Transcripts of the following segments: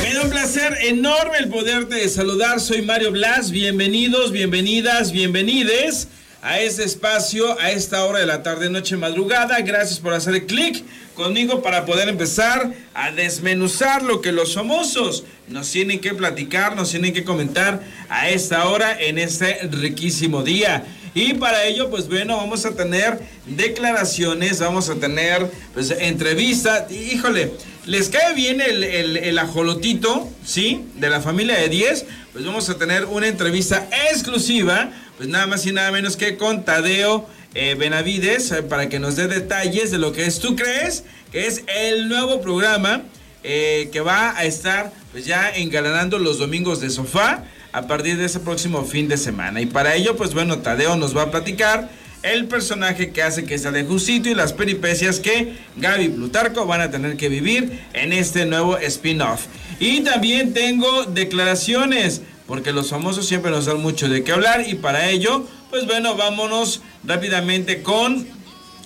Me da un placer enorme el poderte saludar. Soy Mario Blas. Bienvenidos, bienvenidas, bienvenides a este espacio a esta hora de la tarde, noche, madrugada. Gracias por hacer clic conmigo para poder empezar a desmenuzar lo que los famosos nos tienen que platicar, nos tienen que comentar a esta hora en este riquísimo día. Y para ello, pues bueno, vamos a tener declaraciones, vamos a tener pues entrevistas. Híjole, ¿les cae bien el, el, ajolotito, sí? De la familia de 10. Pues vamos a tener una entrevista exclusiva, pues nada más y nada menos que con Tadeo eh, Benavides, eh, para que nos dé detalles de lo que es Tú Crees, que es el nuevo programa eh, que va a estar pues ya engalanando los domingos de sofá a partir de ese próximo fin de semana. Y para ello, pues bueno, Tadeo nos va a platicar el personaje que hace que sea de Jusito y las peripecias que Gaby Plutarco van a tener que vivir en este nuevo spin-off. Y también tengo declaraciones, porque los famosos siempre nos dan mucho de qué hablar y para ello, pues bueno, vámonos rápidamente con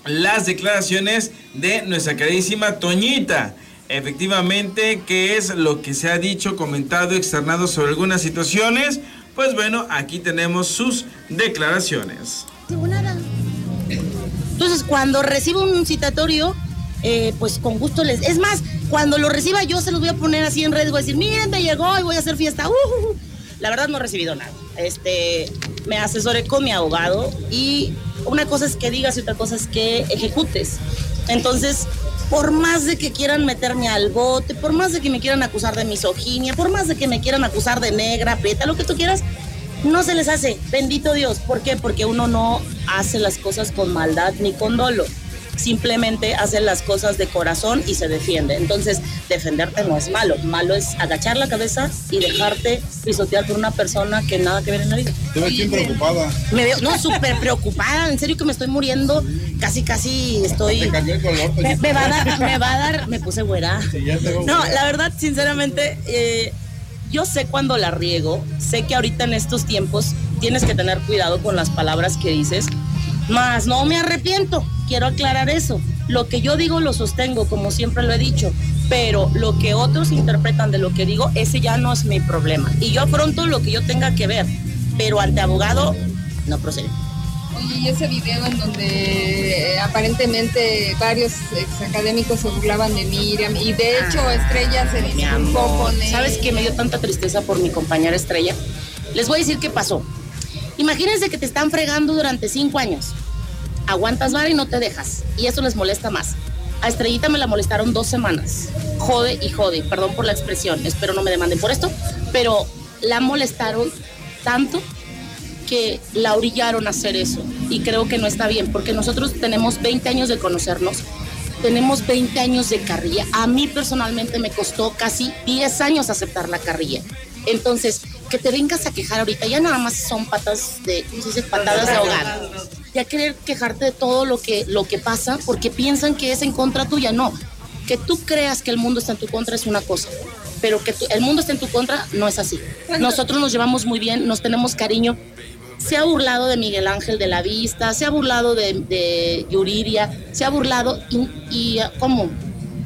las declaraciones de nuestra queridísima Toñita efectivamente qué es lo que se ha dicho, comentado, externado sobre algunas situaciones, pues bueno, aquí tenemos sus declaraciones. Entonces, cuando recibo un citatorio, eh, pues con gusto les... Es más, cuando lo reciba yo se los voy a poner así en redes, voy a decir, miren, me llegó y voy a hacer fiesta. Uh, uh, uh". La verdad no he recibido nada. Este, me asesoré con mi abogado y una cosa es que digas y otra cosa es que ejecutes. Entonces, por más de que quieran meterme al bote, por más de que me quieran acusar de misoginia, por más de que me quieran acusar de negra, preta, lo que tú quieras, no se les hace. Bendito Dios. ¿Por qué? Porque uno no hace las cosas con maldad ni con dolo simplemente hace las cosas de corazón y se defiende. Entonces, defenderte no es malo. Malo es agachar la cabeza y dejarte pisotear por una persona que nada que ver en la vida. Te ves bien preocupada. Me veo, no, súper preocupada. En serio que me estoy muriendo. Casi, casi estoy. Te cambió el color. Me, me, va a dar, me va a dar, me puse güera. no, la verdad, sinceramente, eh, yo sé cuando la riego. Sé que ahorita en estos tiempos tienes que tener cuidado con las palabras que dices. Más no me arrepiento quiero aclarar eso. Lo que yo digo lo sostengo, como siempre lo he dicho, pero lo que otros interpretan de lo que digo, ese ya no es mi problema. Y yo afronto lo que yo tenga que ver, pero ante abogado no procede. Y ese video en donde eh, aparentemente varios académicos se burlaban de Miriam y de hecho ah, Estrella se disculpó con él. ¿Sabes qué me dio tanta tristeza por mi compañera Estrella? Les voy a decir qué pasó. Imagínense que te están fregando durante cinco años aguantas vara y no te dejas. Y eso les molesta más. A Estrellita me la molestaron dos semanas. Jode y jode. Perdón por la expresión. Espero no me demanden por esto. Pero la molestaron tanto que la orillaron a hacer eso. Y creo que no está bien, porque nosotros tenemos 20 años de conocernos. Tenemos 20 años de carrilla. A mí personalmente me costó casi 10 años aceptar la carrilla. Entonces, que te vengas a quejar ahorita, ya nada más son patas de, ¿cómo? Patadas de ahogado. Ya querer quejarte de todo lo que, lo que pasa porque piensan que es en contra tuya. No, que tú creas que el mundo está en tu contra es una cosa, pero que el mundo está en tu contra no es así. Nosotros nos llevamos muy bien, nos tenemos cariño. Se ha burlado de Miguel Ángel de la Vista, se ha burlado de, de Yuriria, se ha burlado y, y ¿cómo?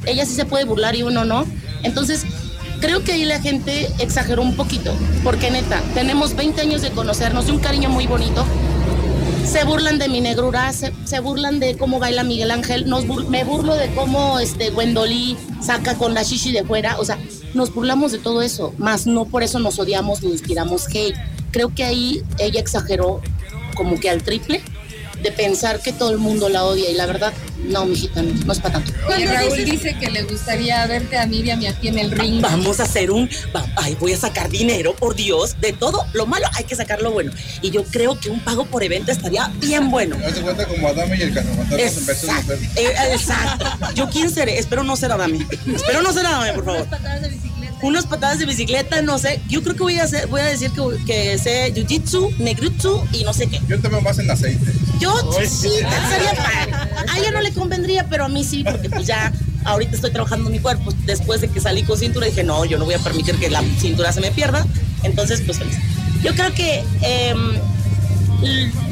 Ella sí se puede burlar y uno no. Entonces, Creo que ahí la gente exageró un poquito, porque neta, tenemos 20 años de conocernos, de un cariño muy bonito. Se burlan de mi negrura, se, burlan de cómo baila Miguel Ángel, nos me burlo de cómo este Gwendolí saca con la shishi de fuera, o sea, nos burlamos de todo eso, más no por eso nos odiamos ni inspiramos hate. Creo que ahí ella exageró como que al triple de pensar que todo el mundo la odia y la verdad, no, mijita, no, no es para tanto. Oye, Raúl dice que le gustaría verte a Miriam y aquí en el ring. Vamos a hacer un, ay, voy a sacar dinero, por Dios, de todo lo malo hay que sacar lo bueno. Y yo creo que un pago por evento estaría bien bueno. Hace cuenta como Adame y el Exacto. Eh, exacto. Yo quién seré, espero no ser Adame. Espero no ser Adame, por favor unas patadas de bicicleta, no sé. Yo creo que voy a hacer, voy a decir que, que sé jiu-jitsu, negrutsu y no sé qué. Yo también más en aceite. Yo sí, sería padre. A ella no le convendría, pero a mí sí, porque pues ya ahorita estoy trabajando mi cuerpo. Después de que salí con cintura dije, no, yo no voy a permitir que la cintura se me pierda. Entonces, pues feliz. Yo creo que em,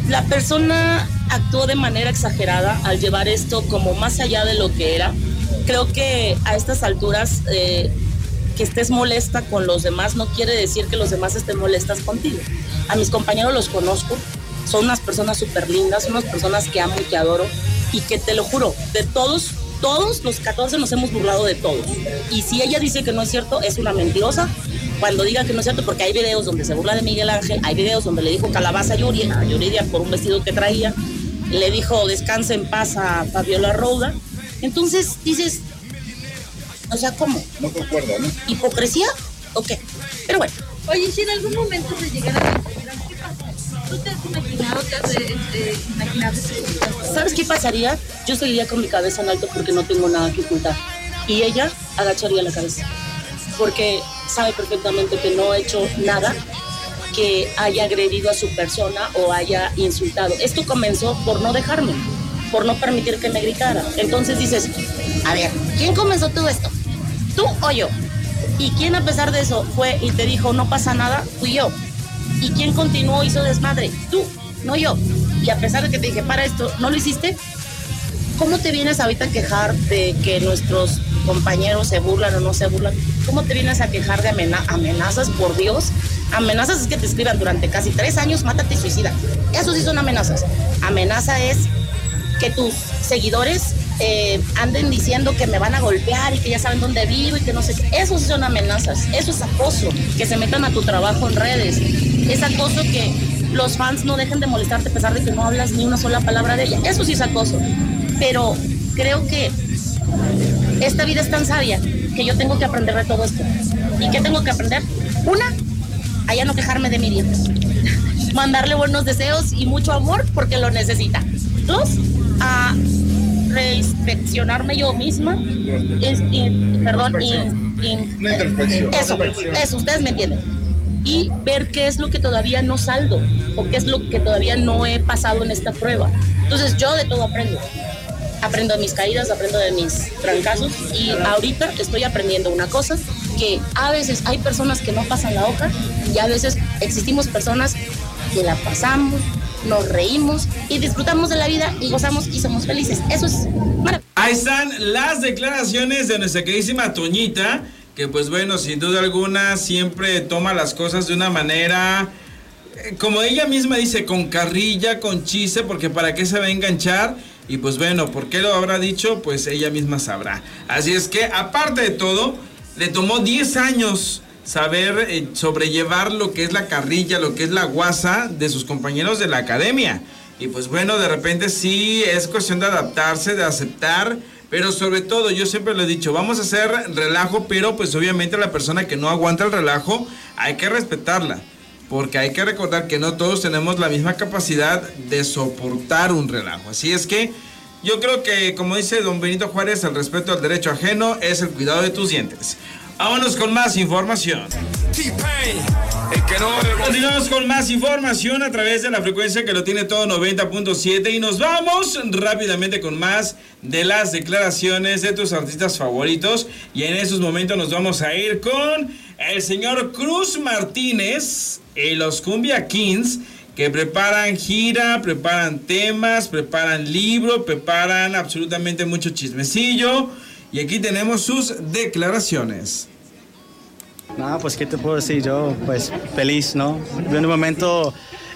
la persona actuó de manera exagerada al llevar esto como más allá de lo que era creo que a estas alturas eh, que estés molesta con los demás no quiere decir que los demás estén molestas contigo. A mis compañeros los conozco, son unas personas súper lindas, son unas personas que amo y que adoro y que te lo juro, de todos, todos los 14 nos hemos burlado de todos. Y si ella dice que no es cierto, es una mentirosa. Cuando diga que no es cierto, porque hay videos donde se burla de Miguel Ángel, hay videos donde le dijo calabaza a Yuri, a Yuridia por un vestido que traía, le dijo descansa en paz a Fabiola Rouda. Entonces dices, o sea, ¿cómo? No concuerda, ¿no? ¿Hipocresía? ¿O qué? Pero bueno, Oye, si en algún momento se llegara a ¿qué pasa? ¿Tú te has imaginado, te has eh, eh, imaginado ¿sabes qué pasaría? Yo seguiría con mi cabeza en alto porque no tengo nada que ocultar. Y ella agacharía la cabeza. Porque sabe perfectamente que no he hecho nada que haya agredido a su persona o haya insultado. Esto comenzó por no dejarme, por no permitir que me gritara. Entonces dices, a ver, ¿quién comenzó todo esto? ¿Tú o yo? ¿Y quién a pesar de eso fue y te dijo no pasa nada? Fui yo. ¿Y quién continuó hizo desmadre? Tú, no yo. Y a pesar de que te dije para esto, ¿no lo hiciste? ¿Cómo te vienes ahorita a quejar de que nuestros compañeros se burlan o no se burlan? ¿Cómo te vienes a quejar de amena- amenazas, por Dios? Amenazas es que te escriban durante casi tres años, mátate suicida. Eso sí son amenazas. Amenaza es que tus seguidores eh, anden diciendo que me van a golpear y que ya saben dónde vivo y que no sé qué. Eso son amenazas. Eso es acoso. Que se metan a tu trabajo en redes. Es acoso que los fans no dejen de molestarte a pesar de que no hablas ni una sola palabra de ella. Eso sí es acoso. Pero creo que esta vida es tan sabia que yo tengo que aprender de todo esto. ¿Y qué tengo que aprender? Una, a ya no quejarme de Miriam. Mandarle buenos deseos y mucho amor porque lo necesita. Dos, a reinspeccionarme yo misma. Es- y- perdón, introspección. eso, eso, ustedes me entienden. Y ver qué es lo que todavía no saldo o qué es lo que todavía no he pasado en esta prueba. Entonces yo de todo aprendo. Aprendo de mis caídas, aprendo de mis trancazos y ahorita estoy aprendiendo una cosa, que a veces hay personas que no pasan la hoja y a veces existimos personas que la pasamos, nos reímos y disfrutamos de la vida y gozamos y somos felices. Eso es maravilloso. Ahí están las declaraciones de nuestra queridísima Toñita, que pues bueno, sin duda alguna siempre toma las cosas de una manera, eh, como ella misma dice, con carrilla, con chiste, porque para qué se va a enganchar. Y pues bueno, ¿por qué lo habrá dicho? Pues ella misma sabrá. Así es que, aparte de todo, le tomó 10 años saber eh, sobrellevar lo que es la carrilla, lo que es la guasa de sus compañeros de la academia. Y pues bueno, de repente sí es cuestión de adaptarse, de aceptar, pero sobre todo yo siempre lo he dicho, vamos a hacer relajo, pero pues obviamente la persona que no aguanta el relajo hay que respetarla. Porque hay que recordar que no todos tenemos la misma capacidad de soportar un relajo. Así es que yo creo que, como dice don Benito Juárez, el respeto al derecho ajeno es el cuidado de tus dientes. Vámonos con más información. Continuamos con más información a través de la frecuencia que lo tiene todo 90.7 y nos vamos rápidamente con más de las declaraciones de tus artistas favoritos y en esos momentos nos vamos a ir con el señor Cruz Martínez y los Cumbia Kings que preparan gira, preparan temas, preparan libro, preparan absolutamente mucho chismecillo y aquí tenemos sus declaraciones. No, pues qué te puedo decir yo, pues feliz, ¿no? De un momento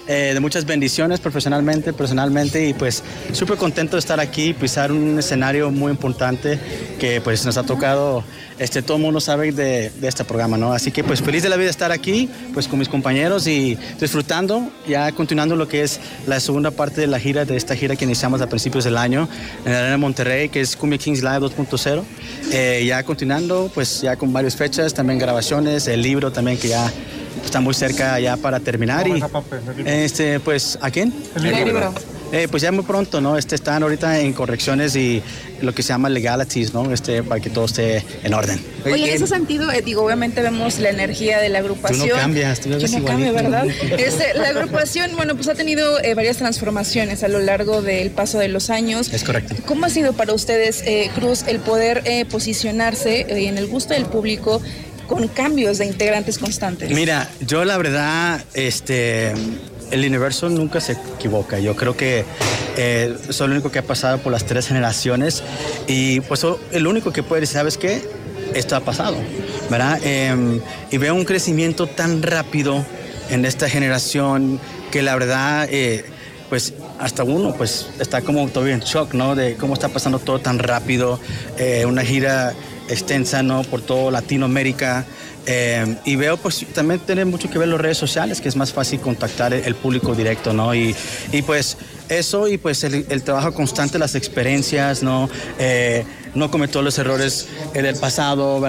eh, de muchas bendiciones profesionalmente, personalmente y pues súper contento de estar aquí, pisar un escenario muy importante que pues nos ha tocado, este, todo el mundo sabe de, de este programa, ¿no? Así que pues feliz de la vida estar aquí, pues con mis compañeros y disfrutando, ya continuando lo que es la segunda parte de la gira, de esta gira que iniciamos a principios del año en la Arena de Monterrey, que es Cumbia Kings Live 2.0, eh, ya continuando, pues ya con varias fechas, también grabaciones, el libro también que ya está muy cerca ya para terminar y este pues ¿a quién? El libro. Eh, pues ya muy pronto, ¿no? Este, están ahorita en correcciones y lo que se llama legalities, ¿no? Este, para que todo esté en orden. Oye, en ese sentido, eh, digo, obviamente vemos la energía de la agrupación. Tú no cambias, tú no igualito. ¿verdad? Este, la agrupación, bueno, pues ha tenido eh, varias transformaciones a lo largo del paso de los años. Es correcto. ¿Cómo ha sido para ustedes, Cruz, el poder posicionarse en el gusto del público con cambios de integrantes constantes? Mira, yo la verdad, este, el universo nunca se equivoca. Yo creo que eh, soy el único que ha pasado por las tres generaciones y pues el único que puede decir, ¿sabes qué? Esto ha pasado, ¿verdad? Em, y veo un crecimiento tan rápido en esta generación que la verdad, eh, pues hasta uno pues está como todavía en shock, ¿no? De cómo está pasando todo tan rápido, eh, una gira extensa, ¿no? Por todo Latinoamérica. Eh, y veo, pues también tiene mucho que ver las redes sociales, que es más fácil contactar el, público directo, ¿no? Y, y pues eso y pues el, trabajo constante, las experiencias, ¿no? Eh, no cometer los errores eh, del pasado.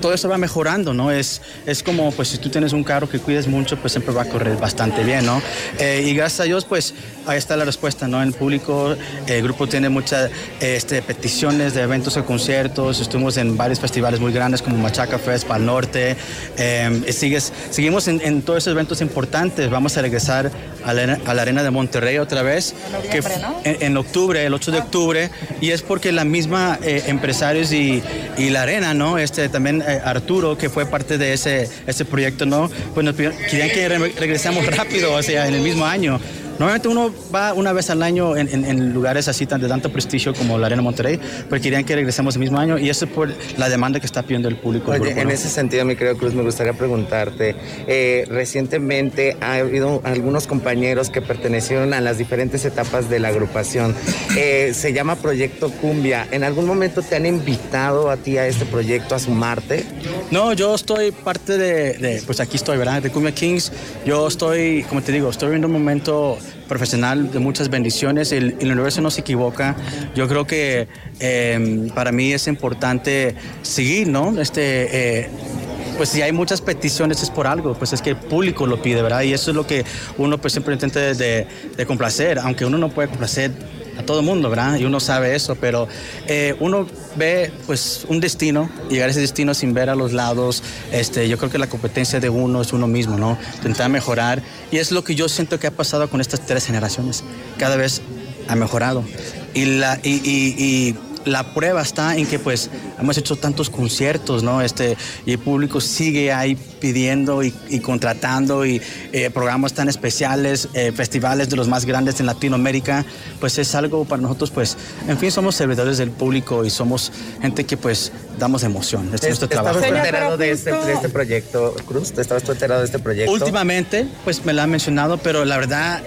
Todo eso va mejorando, ¿no? Es, es como, pues si tú tienes un carro que cuides mucho, pues siempre va a correr bastante bien, ¿no? Eh, y gracias a Dios, pues ahí está la respuesta, ¿no? El público, el grupo tiene muchas este, peticiones de eventos o conciertos, estuvimos en varios festivales muy grandes como Machaca Fest, Pal Norte, eh, sigues, seguimos en, en todos esos eventos importantes, vamos a regresar a la, a la Arena de Monterrey otra vez, que f- en, en octubre, el 8 de octubre, y es porque la misma eh, empresarios y, y la arena, ¿no? Este también eh, Arturo, que fue parte de ese, ese proyecto, ¿no? Pues nos pidieron- querían que re- regresemos rápido, o sea, en el mismo año. Normalmente uno va una vez al año en, en- en lugares así tan de tanto prestigio como la Arena Monterrey, pero querían que regresemos el mismo año y eso es por la demanda que está pidiendo el público. Oye, grupo, en ¿no? ese sentido, mi querido Cruz, me gustaría preguntarte, eh, recientemente ha habido algunos compañeros que pertenecieron a las diferentes etapas de la agrupación. Eh, se llama Proyecto Cumbia. ¿En algún momento te han invitado a ti a este proyecto a sumarte? No, yo estoy parte de, de, pues aquí estoy, ¿verdad? De Cumbia Kings. Yo estoy, como te digo, estoy viviendo un momento profesional de muchas bendiciones. El, el universo no se equivoca. Yo creo que eh, para mí es importante seguir, ¿no? Este, eh, pues si hay muchas peticiones es por algo, pues es que el público lo pide, ¿verdad? Y eso es lo que uno pues siempre intenta de, de complacer, aunque uno no puede complacer a todo mundo, ¿verdad? Y uno sabe eso, pero eh, uno ve pues un destino, llegar a ese destino sin ver a los lados, este, yo creo que la competencia de uno es uno mismo, ¿no? Intentar mejorar y es lo que yo siento que ha pasado con estas tres generaciones, cada vez ha mejorado y la, y, y- y la prueba está en que pues hemos hecho tantos conciertos, ¿no? Este, y el público sigue ahí pidiendo y, y contratando y eh, programas tan especiales, eh, festivales de los más grandes en Latinoamérica, pues es algo para nosotros, pues, en fin, somos servidores del público y somos gente que pues damos emoción. Este es nuestro trabajo. ¿Estabas enterado de este, de este proyecto, Cruz? ¿Estabas tú enterado de este proyecto? Últimamente, pues me la han mencionado, pero la verdad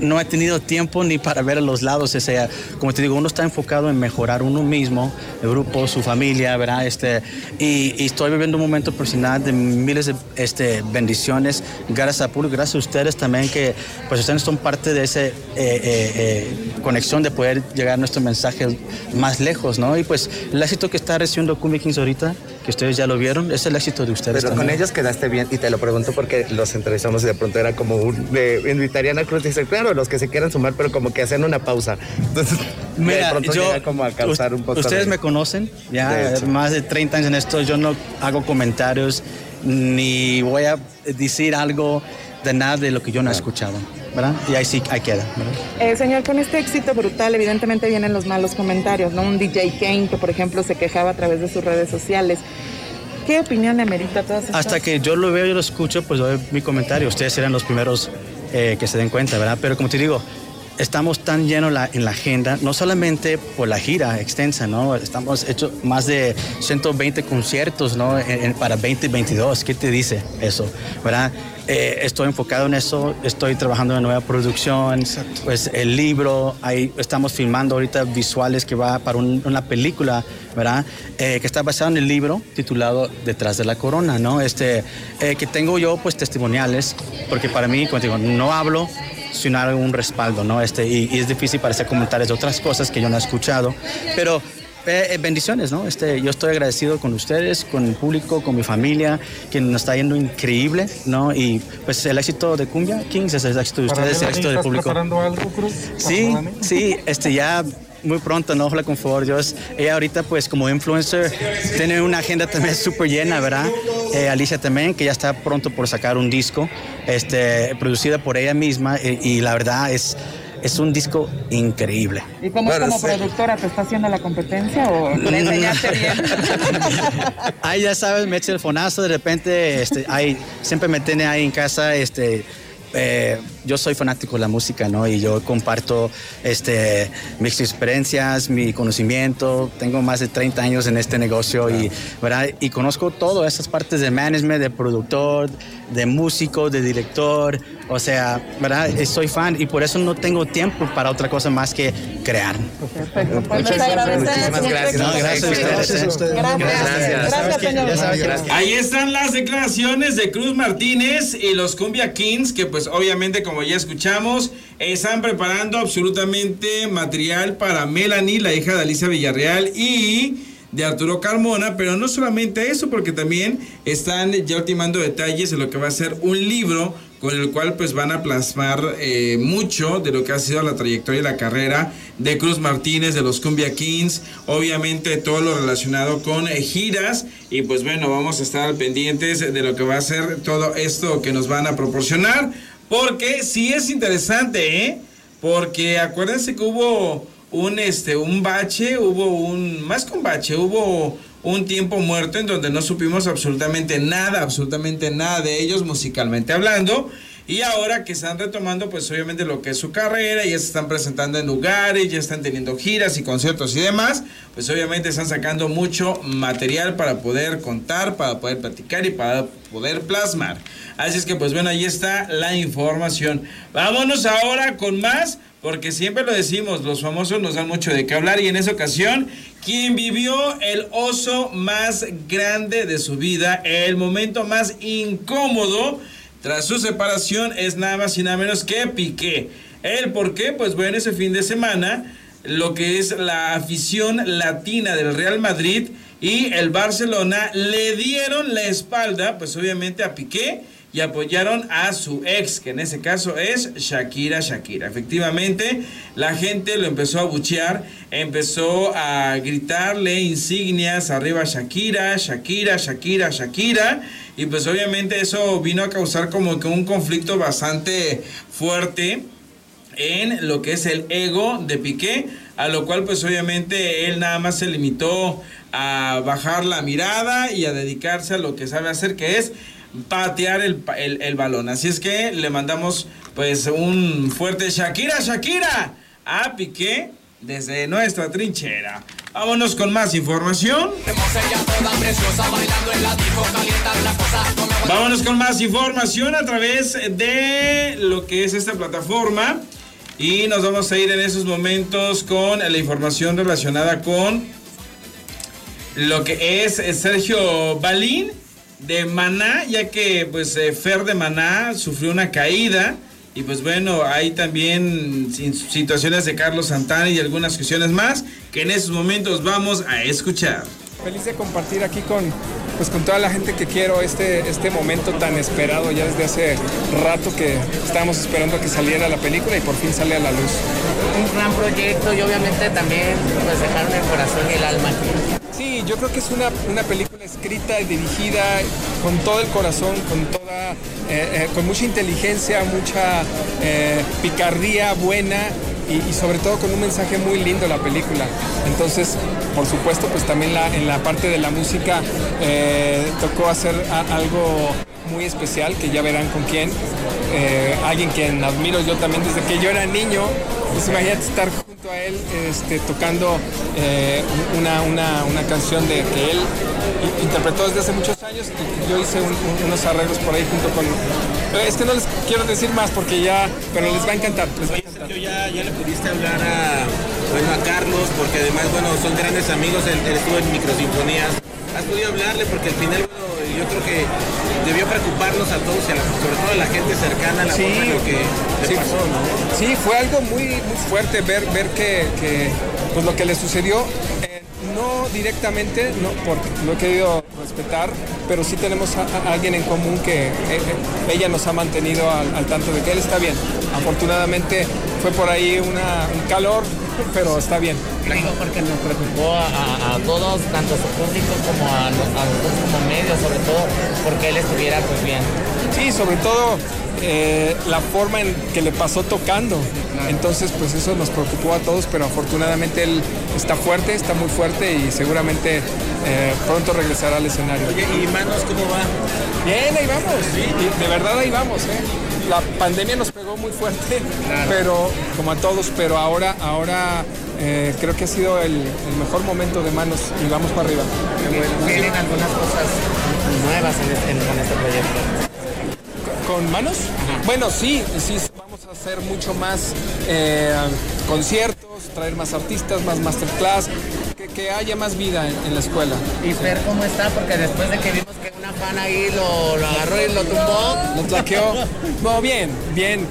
no he tenido tiempo ni para ver a los lados. O sea, como te digo, uno está enfocado en mejorar uno mismo, el grupo, su familia, ¿verdad? Este, y, estoy viviendo un momento personal de miles de este, bendiciones, gracias al público, gracias a ustedes también, que pues ustedes son parte de esa conexión de poder llegar nuestro mensaje más lejos, ¿no? Y pues el éxito que está recibiendo Cumbia Kings ahorita, que ustedes ya lo vieron, es el éxito de ustedes Pero con ellos quedaste bien y te lo pregunto porque los entrevistamos y de pronto era como un, de, invitarían a Cruz y dice, claro, los que se quieran sumar, pero como que hacen una pausa. Entonces, de Mira, pronto yo, llega como a causar un poco ustedes de- me conocen, ya De más de 30 años en esto, yo no hago comentarios ni voy a decir algo de nada de lo que yo no he escuchado, ¿verdad? Y ahí sí, ahí queda. Eh, señor, con este éxito brutal, evidentemente vienen los malos comentarios, ¿no? Un DJ Kane que, por ejemplo, se quejaba a través de sus redes sociales. ¿Qué opinión le merita todas estas? Hasta que yo lo veo y lo escucho, pues doy mi comentario. Ustedes serán los primeros eh, que se den cuenta, ¿verdad? Pero como te digo, estamos tan llenos la- en la agenda, no solamente por la gira extensa, ¿no? Estamos hecho más de 120 conciertos, ¿no? En- en- para 2022. ¿Qué te dice eso, verdad? Eh, estoy enfocado en eso, estoy trabajando en nueva producción, pues el libro, ahí estamos filmando ahorita visuales que va para un- una película, ¿verdad? Eh, que está basado en el libro titulado Detrás de la Corona, ¿no? Este, eh, que tengo yo pues testimoniales, porque para mí, como digo, no hablo, algún respaldo, ¿no? Este, y, y es difícil para hacer comentarios de otras cosas que yo no he escuchado, pero eh, eh, bendiciones, ¿no? Este, yo estoy agradecido con ustedes, con el público, con mi familia, que nos está yendo increíble, ¿no? Y pues el éxito de Cumbia Kings es el éxito de ustedes, el éxito del ¿Estás público. preparando algo, Cruz? Sí, sí, este ya muy pronto, ¿no? Ojalá con favor Dios. Ella ahorita pues como influencer tiene una agenda también súper llena, ¿verdad? Eh, Alicia también, que ya está pronto por sacar un disco, este, producida por ella misma y, y la verdad es, es un disco increíble. ¿Y cómo Bueno, como sí. productora te está haciendo la competencia o le enseñaste bien? Ahí ya sabes, me echa el fonazo, de repente, este, ahí, siempre me tiene ahí en casa, este, eh, yo soy fanático de la música, ¿no? Y yo comparto este, mis experiencias, mi conocimiento. Tengo más de 30 años en este negocio y, ¿verdad? y conozco todas esas partes de management, de productor, de músico, de director. O sea, ¿verdad? Eh, Soy fan y por eso no tengo tiempo para otra cosa más que crear. Perfecto. Pues les agradecemos. Muchísimas gracias. No, gracias a ustedes. Gracias. Gracias, señor. Gracias. Ahí están las declaraciones de Cruz Martínez y los Cumbia Kings, que pues obviamente como ya escuchamos, están preparando absolutamente material para Melanie, la hija de Alicia Villarreal y de Arturo Carmona, pero no solamente eso, porque también están ya ultimando detalles de lo que va a ser un libro con el cual pues van a plasmar eh, mucho de lo que ha sido la trayectoria y la carrera de Cruz Martínez, de los Cumbia Kings, obviamente todo lo relacionado con eh, giras. Y pues bueno, vamos a estar pendientes de lo que va a ser todo esto que nos van a proporcionar, porque sí es interesante, ¿eh? Porque acuérdense que hubo un este un bache, hubo un más que un bache, hubo un tiempo muerto en donde no supimos absolutamente nada, absolutamente nada de ellos musicalmente hablando. Y ahora que están retomando, pues obviamente lo que es su carrera, ya se están presentando en lugares, ya están teniendo giras y conciertos y demás, pues obviamente están sacando mucho material para poder contar, para poder platicar y para poder plasmar. Así es que pues bueno, ahí está la información. Vámonos ahora con más, porque siempre lo decimos, los famosos nos dan mucho de qué hablar y en esa ocasión, quien vivió el oso más grande de su vida, el momento más incómodo tras su separación es nada más y nada menos que Piqué. ¿El por qué? Pues bueno, ese fin de semana lo que es la afición latina del Real Madrid y el Barcelona le dieron la espalda, pues obviamente a Piqué y apoyaron a su ex, que en ese caso es Shakira Shakira. Efectivamente, la gente lo empezó a buchear, empezó a gritarle insignias arriba Shakira, Shakira, Shakira, Shakira, y pues obviamente eso vino a causar como que un conflicto bastante fuerte en lo que es el ego de Piqué, a lo cual pues obviamente él nada más se limitó a bajar la mirada y a dedicarse a lo que sabe hacer, que es patear el, el- el balón. Así es que le mandamos pues un fuerte Shakira, Shakira a Piqué desde nuestra trinchera. Vámonos con más información. Vámonos con más información a través de lo que es esta plataforma. Y nos vamos a ir en esos momentos con la información relacionada con lo que es Sergio Balín de Maná, ya que pues eh, Fer de Maná sufrió una caída. Y pues bueno, hay también situaciones de Carlos Santana y algunas cuestiones más que en esos momentos vamos a escuchar. Feliz de compartir aquí con, pues, con toda la gente que quiero este, este momento tan esperado ya desde hace rato que estábamos esperando a que saliera la película y por fin sale a la luz. un gran proyecto y obviamente también pues dejaron el corazón y el alma aquí. Sí, yo creo que es una, una película escrita y dirigida con todo el corazón, con toda, eh, eh, con mucha inteligencia, mucha eh, picardía buena y, sobre todo con un mensaje muy lindo la película. Entonces, por supuesto, pues también la- en la parte de la música eh, tocó hacer algo muy especial que ya verán con quién. Alguien quien admiro yo también desde que yo era niño. Pues imagínate estar a él este, tocando eh, una, una- una canción de que él interpretó desde hace muchos años y yo hice un- un- unos arreglos por ahí junto con... Es que no les quiero decir más porque ya... Pero les va a encantar. les va a encantar. Sergio, ya, ya le pudiste hablar a, bueno, a Carlos, porque además, bueno, son grandes amigos, él, él estuvo en Microsinfonías. ¿Has podido hablarle? Porque al final, bueno, yo creo que debió preocuparnos a todos, sobre todo a la gente cercana, a la Sí, lo que le sí. pasó, ¿no? Sí, fue algo muy, muy fuerte ver, ver que, que, pues lo que le sucedió, eh, no directamente, no, porque lo he querido respetar, pero sí tenemos a, a alguien en común que eh, eh, ella nos ha mantenido al, al tanto de que él está bien. Afortunadamente fue por ahí una, un calor, pero está bien. Digo porque nos preocupó a, a- a todos, tanto a su público como a, nos- a nosotros como medios, sobre todo porque él estuviera pues bien. Sí, sobre todo eh, la forma en que le pasó tocando. Entonces, pues eso nos preocupó a todos, pero afortunadamente él está fuerte, está muy fuerte y seguramente eh, pronto regresará al escenario. Oye, ¿y Manos cómo va? Bien, ahí vamos. Y de verdad ahí vamos, ¿eh? La pandemia nos pegó muy fuerte, pero como a todos, pero ahora, ahora eh, creo que ha sido el, el mejor momento de manos y vamos para arriba. Vienen algunas cosas nuevas en este, en- este proyecto. ¿Con manos? Bueno, sí, sí, vamos a hacer mucho más eh, conciertos, traer más artistas, más masterclass, que, que haya más vida en, en la escuela. ¿Y Fer cómo está? Porque después de que vimos que una fan ahí lo, lo agarró y lo tumbó. Lo tlaqueó. No, bien, bien.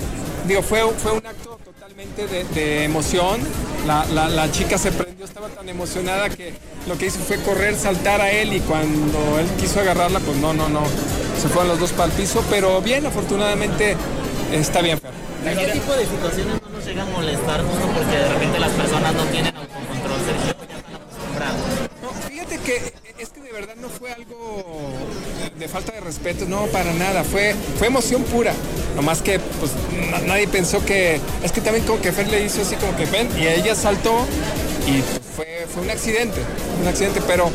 Digo, fue, fue un acto totalmente de, de emoción. La, la- la chica se prendió, estaba tan emocionada que lo que hizo fue correr, saltar a él y cuando él quiso agarrarla, pues no, no, no. Se fueron los dos para el piso, pero bien, afortunadamente está bien, Fer. ¿Qué tipo de situaciones no nos llega a molestar justo porque de repente las personas no tienen que es que de verdad no fue algo de falta de respeto, no, para nada, fue, fue emoción pura. Nomás que pues na- nadie pensó que, es que también como que Fer le hizo así como que ven y ella saltó y fue, fue un accidente, un accidente, pero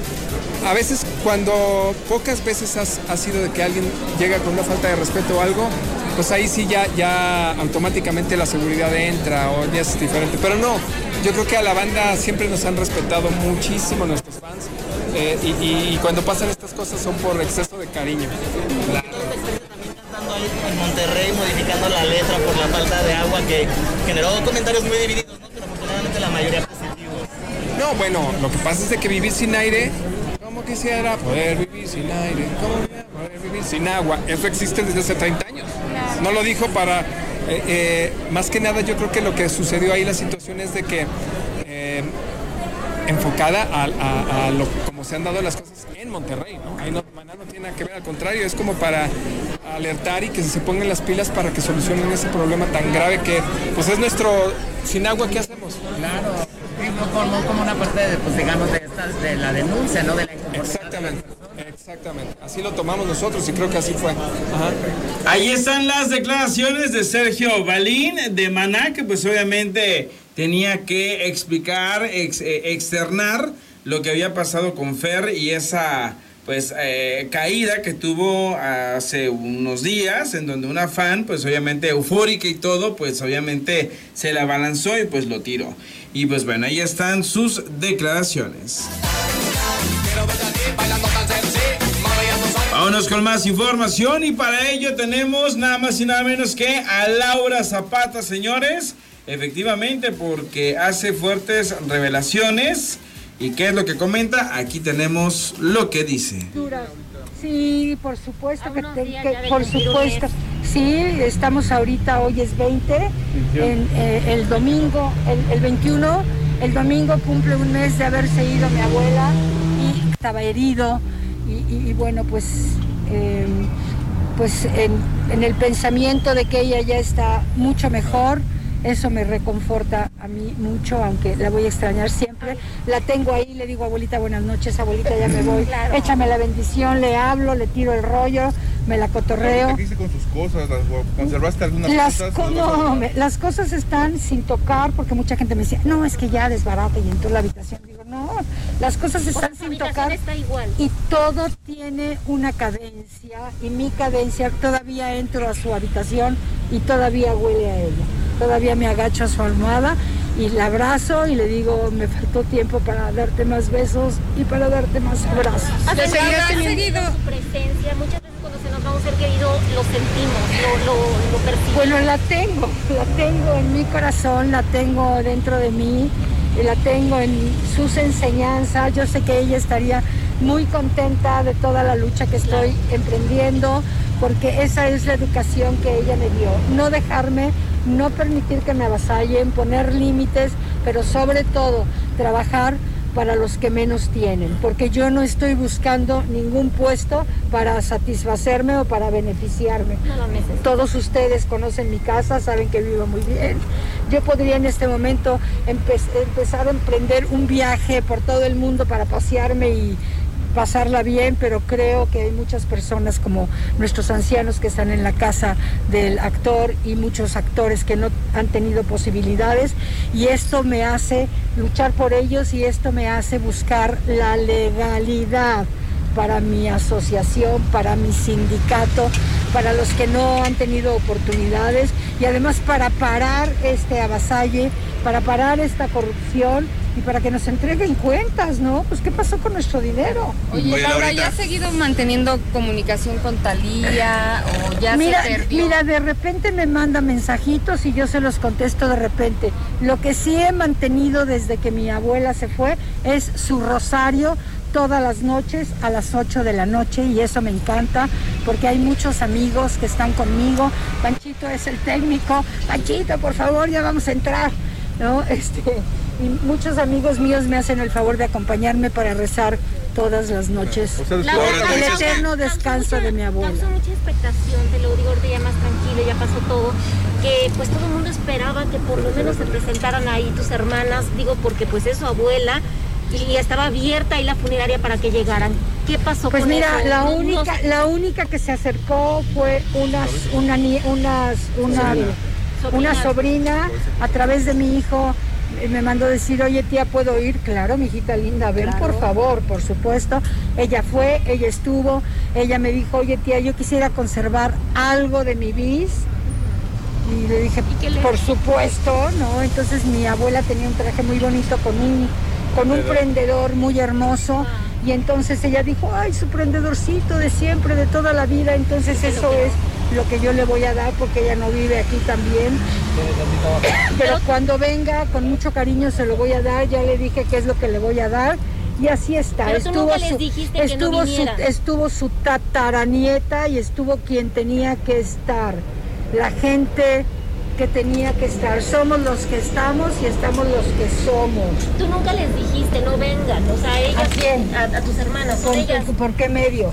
a veces cuando pocas veces ha sido de que alguien llega con una falta de respeto o algo, pues ahí sí ya, ya automáticamente la seguridad entra o ya es diferente. Pero no, yo creo que a la banda siempre nos han respetado muchísimo nuestros fans eh, y, y- y cuando pasan estas cosas son por exceso de cariño. En Monterrey modificando la letra por la falta de agua que generó comentarios muy divididos, ¿no? Pero afortunadamente la mayoría positivos. No, bueno, lo que pasa es de que vivir sin aire, como quisiera poder vivir sin aire, como quisiera poder vivir sin agua. Eso existe desde hace 30 años. No lo dijo para... eh, eh, más que nada yo creo que lo que sucedió ahí la situación es de que enfocada a, a- a lo como se han dado las cosas en Monterrey, ¿no? Ahí no, Maná no tiene nada que ver, al contrario, es como para alertar y que se pongan las pilas para que solucionen ese problema tan grave que pues es nuestro sin agua, ¿qué hacemos? Claro, no como, como una parte de, pues, digamos, de, esta, de la denuncia, ¿no? De la Exactamente, exactamente. Así lo tomamos nosotros y creo que así fue. Ajá. Ahí están las declaraciones de Sergio Balín de Maná, que pues obviamente tenía que explicar, ex- eh, externar lo que había pasado con Fer y esa pues eh, caída que tuvo hace unos días en donde una fan pues obviamente eufórica y todo pues obviamente se la balanzó y pues lo tiró y pues bueno ahí están sus declaraciones Vámonos con más información y para ello tenemos nada más y nada menos que a Laura Zapata, señores. Efectivamente, porque hace fuertes revelaciones. ¿Y qué es lo que comenta? Aquí tenemos lo que dice. Sí, por supuesto que, por supuesto. Sí, estamos ahorita, hoy es 20, en, eh, el domingo, el, el 21, el domingo cumple un mes de haberse ido mi abuela y estaba herido y, y- y bueno, pues, eh, pues en, en el pensamiento de que ella ya está mucho mejor, eso me reconforta a mí mucho, aunque la voy a extrañar siempre. La tengo ahí, le digo, abuelita, buenas noches, abuelita, ya me voy. Échame la bendición, le hablo, le tiro el rollo, me la cotorreo. ¿Qué hiciste con sus cosas? ¿Las ¿Conservaste algunas Las, cosas? co- ¿Las vas a- no, me- las cosas están sin tocar porque mucha gente me decía, no, es que ya desbarata y entró la habitación. Digo, no, las cosas están sin tocar. está igual. Y todo tiene una cadencia y mi cadencia todavía entro a su habitación y todavía huele a ella. Todavía me agacho a su almohada y la abrazo y le digo, me faltó tiempo para darte más besos y para darte más abrazos. ¿Has ¿Le seguías sentido teniendo- su presencia? Muchas veces cuando se nos va un ser querido lo sentimos, lo, lo, lo percibimos. Bueno, la tengo, la tengo en mi corazón, la tengo dentro de mí, y la tengo en sus enseñanzas. Yo sé que ella estaría muy contenta de toda la lucha que estoy emprendiendo, porque esa es la educación que ella me dio. No dejarme, no permitir que me avasallen, poner límites, pero sobre todo trabajar para los que menos tienen, porque yo no estoy buscando ningún puesto para satisfacerme o para beneficiarme. No. Todos ustedes conocen mi casa, saben que vivo muy bien. Yo podría en este momento empe- empezar a emprender un viaje por todo el mundo para pasearme y pasarla bien, pero creo que hay muchas personas como nuestros ancianos que están en la casa del actor y muchos actores que no han tenido posibilidades y esto me hace luchar por ellos y esto me hace buscar la legalidad para mi asociación, para mi sindicato, para los que no han tenido oportunidades y además para parar este avasalle, para parar esta corrupción y para que nos entreguen cuentas, ¿no? Pues qué pasó con nuestro dinero. Oye, Laura, ¿ya has seguido manteniendo comunicación con Talía o ya mira, se perdió? Mira, de repente me manda mensajitos y yo se los contesto de repente. Lo que sí he mantenido desde que mi abuela se fue es su rosario todas las noches a las 8 de la noche y eso me encanta porque hay muchos amigos que están conmigo. Panchito es el técnico. Panchito, por favor, ya vamos a entrar. ¿No? Este, y muchos amigos míos me hacen el favor de acompañarme para rezar todas las noches. O sea, Laura, después- El eterno descanso mucha- de mi abuela. Causa mucha expectación, te lo digo ahorita ya más tranquilo, ya pasó todo, que pues todo el mundo esperaba que por lo menos se presentaran ahí tus hermanas, digo porque pues es su abuela y estaba abierta ahí la funeraria para que llegaran. ¿Qué pasó Pues con mira, eso? la No- no única, la única que se acercó fue unas, una, unas, una, una sobrina a través de mi hijo. Me mandó decir, oye tía, ¿puedo ir? Claro, mi hijita linda, ven por favor, por supuesto. Ella fue, ella estuvo, ella me dijo, oye tía, yo quisiera conservar algo de mi bis. Y le dije, por supuesto, ¿no? Entonces mi abuela tenía un traje muy bonito con un, con un prendedor muy hermoso. Y entonces ella dijo, ay, su prendedorcito de siempre, de toda la vida. Entonces eso es lo que yo le voy a dar porque ella no vive aquí también. Pero cuando venga, con mucho cariño se lo voy a dar. Ya le dije qué es lo que le voy a dar. Y así está. Pero tú estuvo nunca les dijiste que no estuvo, su, estuvo su tataranieta y estuvo quien tenía que estar. La gente que tenía que estar. Somos los que estamos y estamos los que somos. Tú nunca les dijiste, no vengan, o sea, ellas, ¿A quién? a, a tus hermanas, ¿Por, ellas. por qué medio?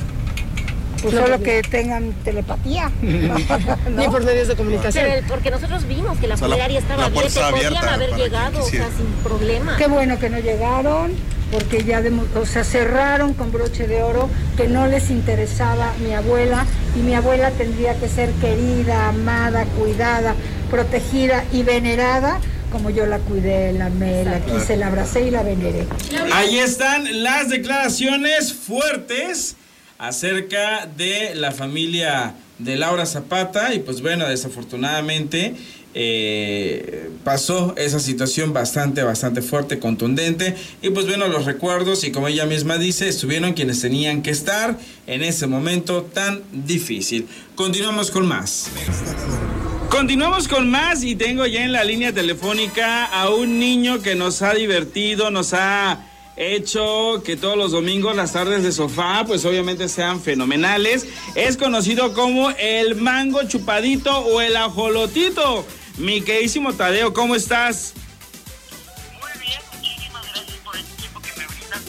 Pues No, solo que tengan telepatía. Ni por medios de comunicación. Pero porque nosotros vimos que la O sea, la- funeraria estaba la abierta, y podían abierta haber llegado, o sea, sin problema. Qué bueno que no llegaron, porque ya demo- o sea, cerraron con broche de oro, que no les interesaba mi abuela, y mi abuela tendría que ser querida, amada, cuidada, protegida y venerada, como yo la cuidé, la amé, la quise, la abracé y la veneré. Ahí están las declaraciones fuertes acerca de la familia de Laura Zapata y pues bueno, desafortunadamente eh, pasó esa situación bastante, bastante fuerte, contundente y pues bueno, los recuerdos y como ella misma dice, estuvieron quienes tenían que estar en ese momento tan difícil. Continuamos con más. Continuamos con más y tengo ya en la línea telefónica a un niño que nos ha divertido, nos ha hecho que todos los domingos las tardes de sofá pues obviamente sean fenomenales. Es conocido como el mango chupadito o el ajolotito. Mi queridísimo Tadeo, ¿cómo estás?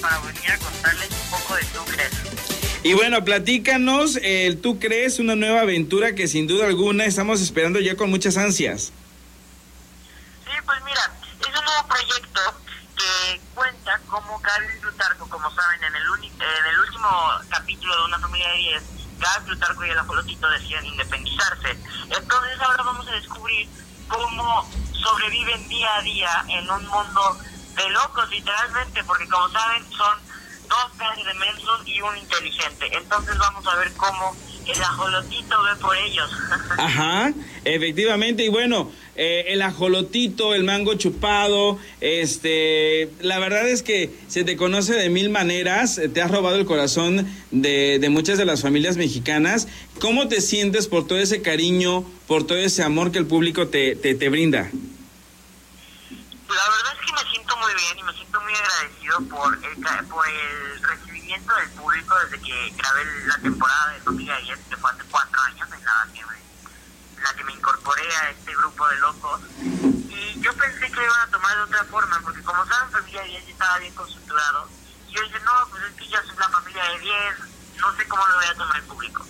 para venir a contarles un poco de Tú crees. Y bueno, platícanos, el Tú crees una nueva aventura que sin duda alguna estamos esperando ya con muchas ansias. Sí, pues mira, es un nuevo proyecto que cuenta cómo Carlos Plutarco, como saben, en el, uni- en el último capítulo de Una familia de 10, Carlos Plutarco y el ajolotito decían independizarse. Entonces ahora vamos a descubrir cómo sobreviven día a día en un mundo de locos, literalmente, porque como saben, son dos de mensos y un inteligente. Entonces vamos a ver cómo el ajolotito ve por ellos. Ajá, efectivamente, y bueno, eh, el ajolotito, el mango chupado, este, la verdad es que se te conoce de mil maneras, eh, te has robado el corazón de, de muchas de las familias mexicanas. ¿Cómo te sientes por todo ese cariño, por todo ese amor que el público te, te, te brinda? La verdad es que me siento muy bien y me siento muy agradecido por el, por el recibimiento del público desde que grabé la temporada de Familia 10, que fue hace cuatro años en la que la que me incorporé a este grupo de locos. Y yo pensé que lo iban a tomar de otra forma, porque como saben, Familia 10 ya estaba bien constructurado. Y yo dije, no, pues es que ya soy la familia de 10, no sé cómo lo voy a tomar el público.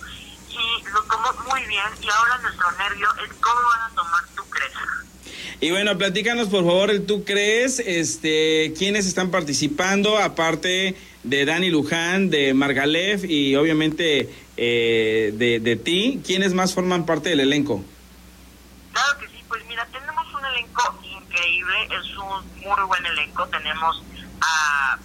Y lo tomó muy bien, y ahora nuestro nervio es cómo van a tomar tú crees. Y bueno, platícanos por favor el tú crees, este, quiénes están participando, aparte de Dani Luján, de Margalef y obviamente eh, de, de ti, ¿quiénes más forman parte del elenco? Claro que sí, pues mira, tenemos un elenco increíble, es un muy buen elenco. Tenemos a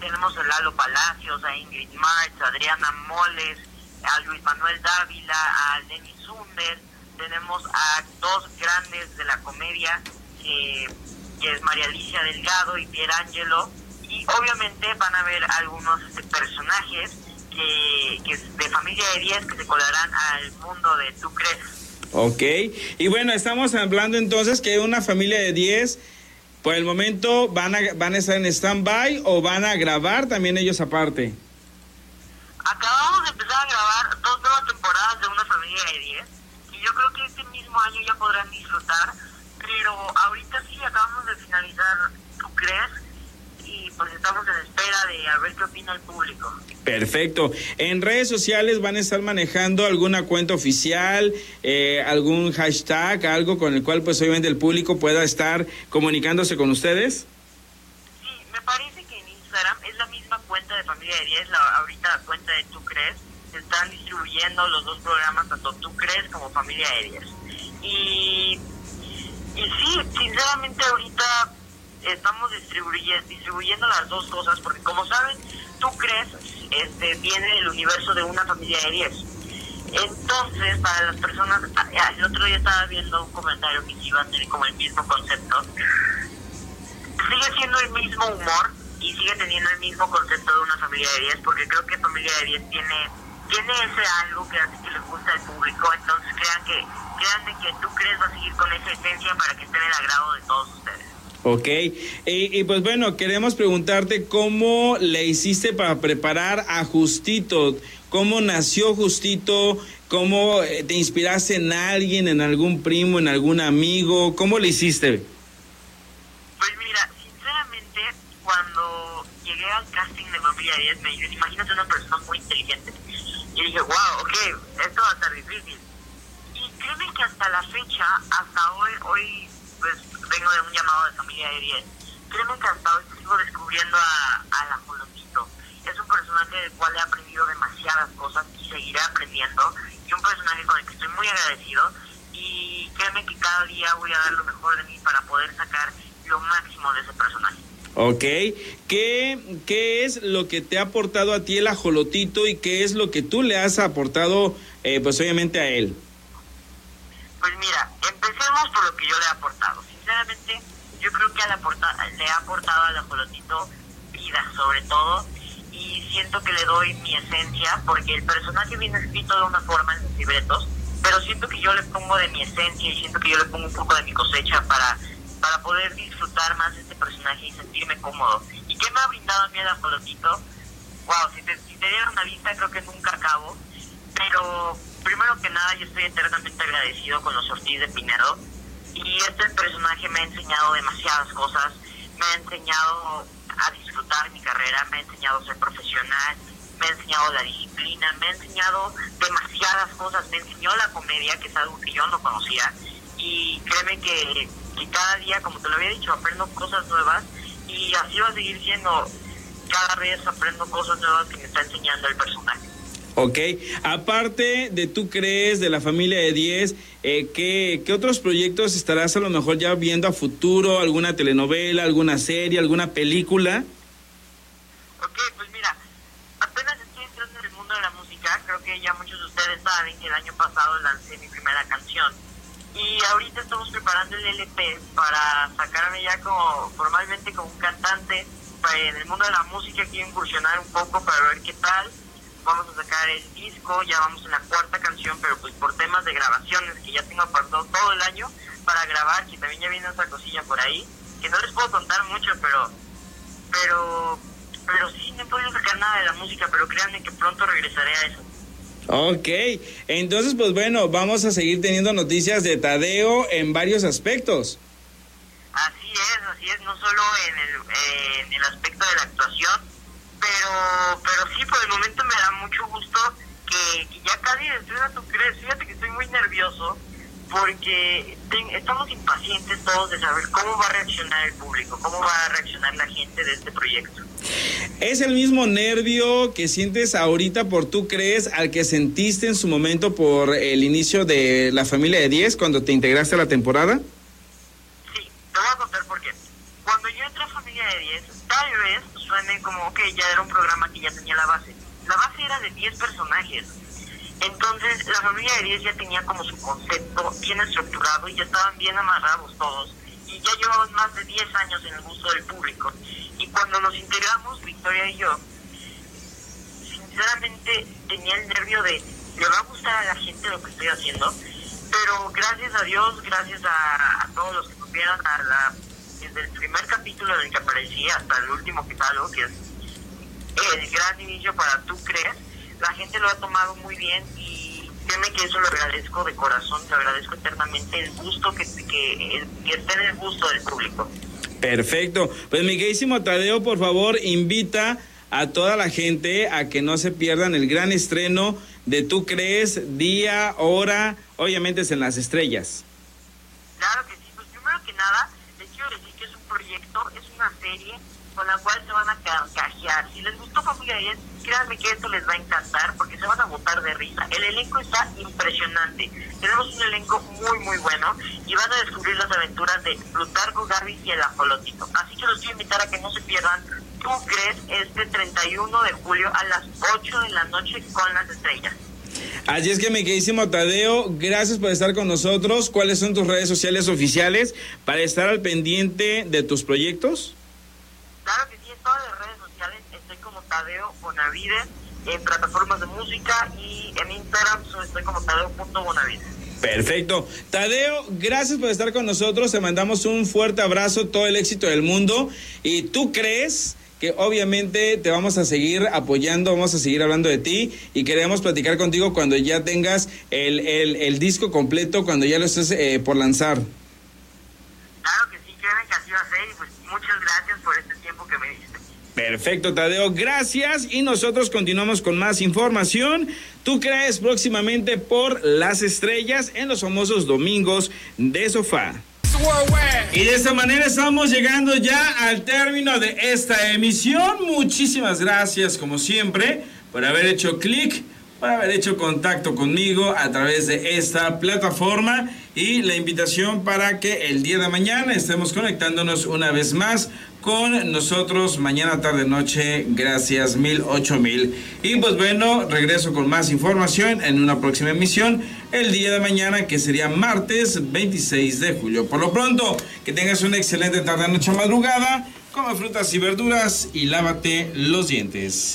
tenemos a Lalo Palacios, a Ingrid March, a Adriana Moles, a Luis Manuel Dávila, a Lenny Zunder, tenemos a dos grandes de la comedia, que, es María Alicia Delgado y Pierangelo, y obviamente van a ver algunos personajes que, que de familia de 10 que se colarán al mundo de Tú crees. Ok, y bueno, estamos hablando entonces que una familia de 10, por el momento van a, van a estar en stand-by o van a grabar también ellos aparte. Acabamos de empezar a grabar dos nuevas temporadas de una familia de 10 y yo creo que este mismo año ya podrán disfrutar, pero ahorita sí acabamos de finalizar ¿Tú crees? Pues estamos en espera de a ver qué opina el público. Perfecto. En redes sociales van a estar manejando alguna cuenta oficial, eh, algún hashtag, algo con el cual pues obviamente el público pueda estar comunicándose con ustedes. Sí, me parece que en Instagram es la misma cuenta de Familia de 10, la, ahorita la cuenta de Tú Crees. Se están distribuyendo los dos programas, tanto Tú Crees como Familia de 10. Y, y sí, sinceramente ahorita estamos distribuyendo, distribuyendo las dos cosas, porque como saben, Tú Crees este, viene del universo de una familia de 10. Entonces, para las personas, ah, el otro día estaba viendo un comentario que iba a ser como el mismo concepto. Sigue siendo el mismo humor y sigue teniendo el mismo concepto de una familia de 10, porque creo que familia de 10 tiene tiene ese algo que hace que le gusta al público, entonces crean que créanme que tú crees va a seguir con esa esencia para que esté en el agrado de todos ustedes. Ok, y, y, pues bueno, queremos preguntarte cómo le hiciste para preparar a Justito, cómo nació Justito, cómo eh, te inspiraste en alguien, en algún primo, en algún amigo, ¿cómo le hiciste? Pues mira, sinceramente, cuando llegué al casting de Familia 10, me dije, imagínate una persona muy inteligente. Y dije, wow, ok, esto va a estar difícil. Y créeme que hasta la fecha, hasta hoy, hoy pues vengo de un llamado de familia de 10. Créeme que hasta hoy sigo descubriendo a, a la Jolotito. Es un personaje del cual he aprendido demasiadas cosas y seguiré aprendiendo. Y un personaje con el que estoy muy agradecido. Y créeme que cada día voy a dar lo mejor de mí para poder sacar lo máximo de ese personaje. Ok, ¿Qué, ¿qué es lo que te ha aportado a ti el ajolotito y qué es lo que tú le has aportado, eh, pues obviamente a él? Pues mira, empecemos por lo que yo le he aportado. Yo creo que a la le he aportado al ajolotito vida, sobre todo, y siento que le doy mi esencia, porque el personaje viene escrito de una forma en los libretos, pero siento que yo le pongo de mi esencia y siento que yo le pongo un poco de mi cosecha para, para poder disfrutar más de este personaje y sentirme cómodo. ¿Y qué me ha brindado a mí el ajolotito? Wow, si te, si te diera una vista creo que nunca acabo, pero primero que nada yo estoy eternamente agradecido con los Ortiz de Pinedo y este personaje me ha enseñado demasiadas cosas, me ha enseñado a disfrutar mi carrera, me ha enseñado a ser profesional, me ha enseñado la disciplina, me ha enseñado demasiadas cosas, me enseñó la comedia, que es algo que yo no conocía, y créeme que, que cada día, como te lo había dicho, aprendo cosas nuevas y así va a seguir siendo, cada vez aprendo cosas nuevas que me está enseñando el personaje. Ok, aparte de tú crees, de la familia de 10, eh, ¿qué, ¿qué otros proyectos estarás a lo mejor ya viendo a futuro? ¿Alguna telenovela, alguna serie, alguna película? Ok, pues mira, apenas estoy entrando en el mundo de la música, creo que ya muchos de ustedes saben que el año pasado lancé mi primera canción. Y ahorita estamos preparando el LP para sacarme ya como formalmente como un cantante para, en el mundo de la música, quiero incursionar un poco para ver qué tal vamos a sacar el disco, ya vamos en la cuarta canción, pero pues por temas de grabaciones que ya tengo apartado todo el año para grabar, que también ya viene otra cosilla por ahí, que no les puedo contar mucho, pero, pero, pero sí, no he podido sacar nada de la música, pero créanme que pronto regresaré a eso. Ok, entonces pues bueno, vamos a seguir teniendo noticias de Tadeo en varios aspectos. Así es, así es, no solo en el, en el aspecto de la actuación, pero pero sí, por el momento me da mucho gusto que, que ya casi estrena tu crees. Fíjate que estoy muy nervioso porque ten, estamos impacientes todos de saber cómo va a reaccionar el público, cómo va a reaccionar la gente de este proyecto. ¿Es el mismo nervio que sientes ahorita por tú crees al que sentiste en su momento por el inicio de la familia de 10 cuando te integraste a la temporada? Sí, te voy a contar por qué. Cuando yo entré a familia de 10, tal vez suene como, ok, ya era un programa que ya tenía la base. La base era de 10 personajes. Entonces, la familia de 10 ya tenía como su concepto bien estructurado y ya estaban bien amarrados todos. Y ya llevaban más de 10 años en el gusto del público. Y cuando nos integramos, Victoria y yo, sinceramente tenía el nervio de, ¿le va a gustar a la gente lo que estoy haciendo? Pero gracias a Dios, gracias a, a todos los que supieron a la, desde el primer capítulo en el que aparecí hasta el último que salgo, que es el gran inicio para Tú Crees, la gente lo ha tomado muy bien y créeme que eso lo agradezco de corazón, lo agradezco eternamente el gusto que, que, que esté en el gusto del público. Perfecto. Pues mi queridísimo Tadeo, por favor, invita a toda la gente a que no se pierdan el gran estreno de Tú Crees, día, hora, obviamente es en las estrellas. Claro que sí, pues primero que nada, les quiero decir que es un proyecto, es una serie con la cual se van a carcajear. Si les gustó Familia 10, créanme que esto les va a encantar porque se van a botar de risa. El elenco está impresionante. Tenemos un elenco muy, muy bueno y van a descubrir las aventuras de Plutarco, Garby y el ajolotito. Así que los quiero invitar a que no se pierdan. ¿Tú crees este 31 de julio a las 8 de la noche con las estrellas? Así es que mi queridísimo Tadeo, gracias por estar con nosotros. ¿Cuáles son tus redes sociales oficiales para estar al pendiente de tus proyectos? Claro que sí, en todas las redes sociales estoy como Tadeo Bonavides, en plataformas de música y en Instagram estoy como Tadeo.bonavides. Perfecto. Tadeo, gracias por estar con nosotros. Te mandamos un fuerte abrazo, todo el éxito del mundo. ¿Y tú crees? Que obviamente te vamos a seguir apoyando, vamos a seguir hablando de ti y queremos platicar contigo cuando ya tengas el, el, el disco completo, cuando ya lo estés eh, por lanzar. Claro que sí, créeme que así va a ser y pues muchas gracias por este tiempo que me diste. Perfecto, Tadeo, gracias y nosotros continuamos con más información. Tú crees próximamente por las estrellas en los famosos domingos de sofá. Y de esta manera estamos llegando ya al término de esta emisión. Muchísimas gracias, como siempre, por haber hecho clic, por haber hecho contacto conmigo a través de esta plataforma y la invitación para que el día de mañana estemos conectándonos una vez más con nosotros mañana, tarde, noche. Gracias, mil, ocho mil. Y pues bueno, regreso con más información en una próxima emisión el día de mañana, que sería martes 26 de julio. Por lo pronto, que tengas una excelente tarde, noche, madrugada. Come frutas y verduras y lávate los dientes.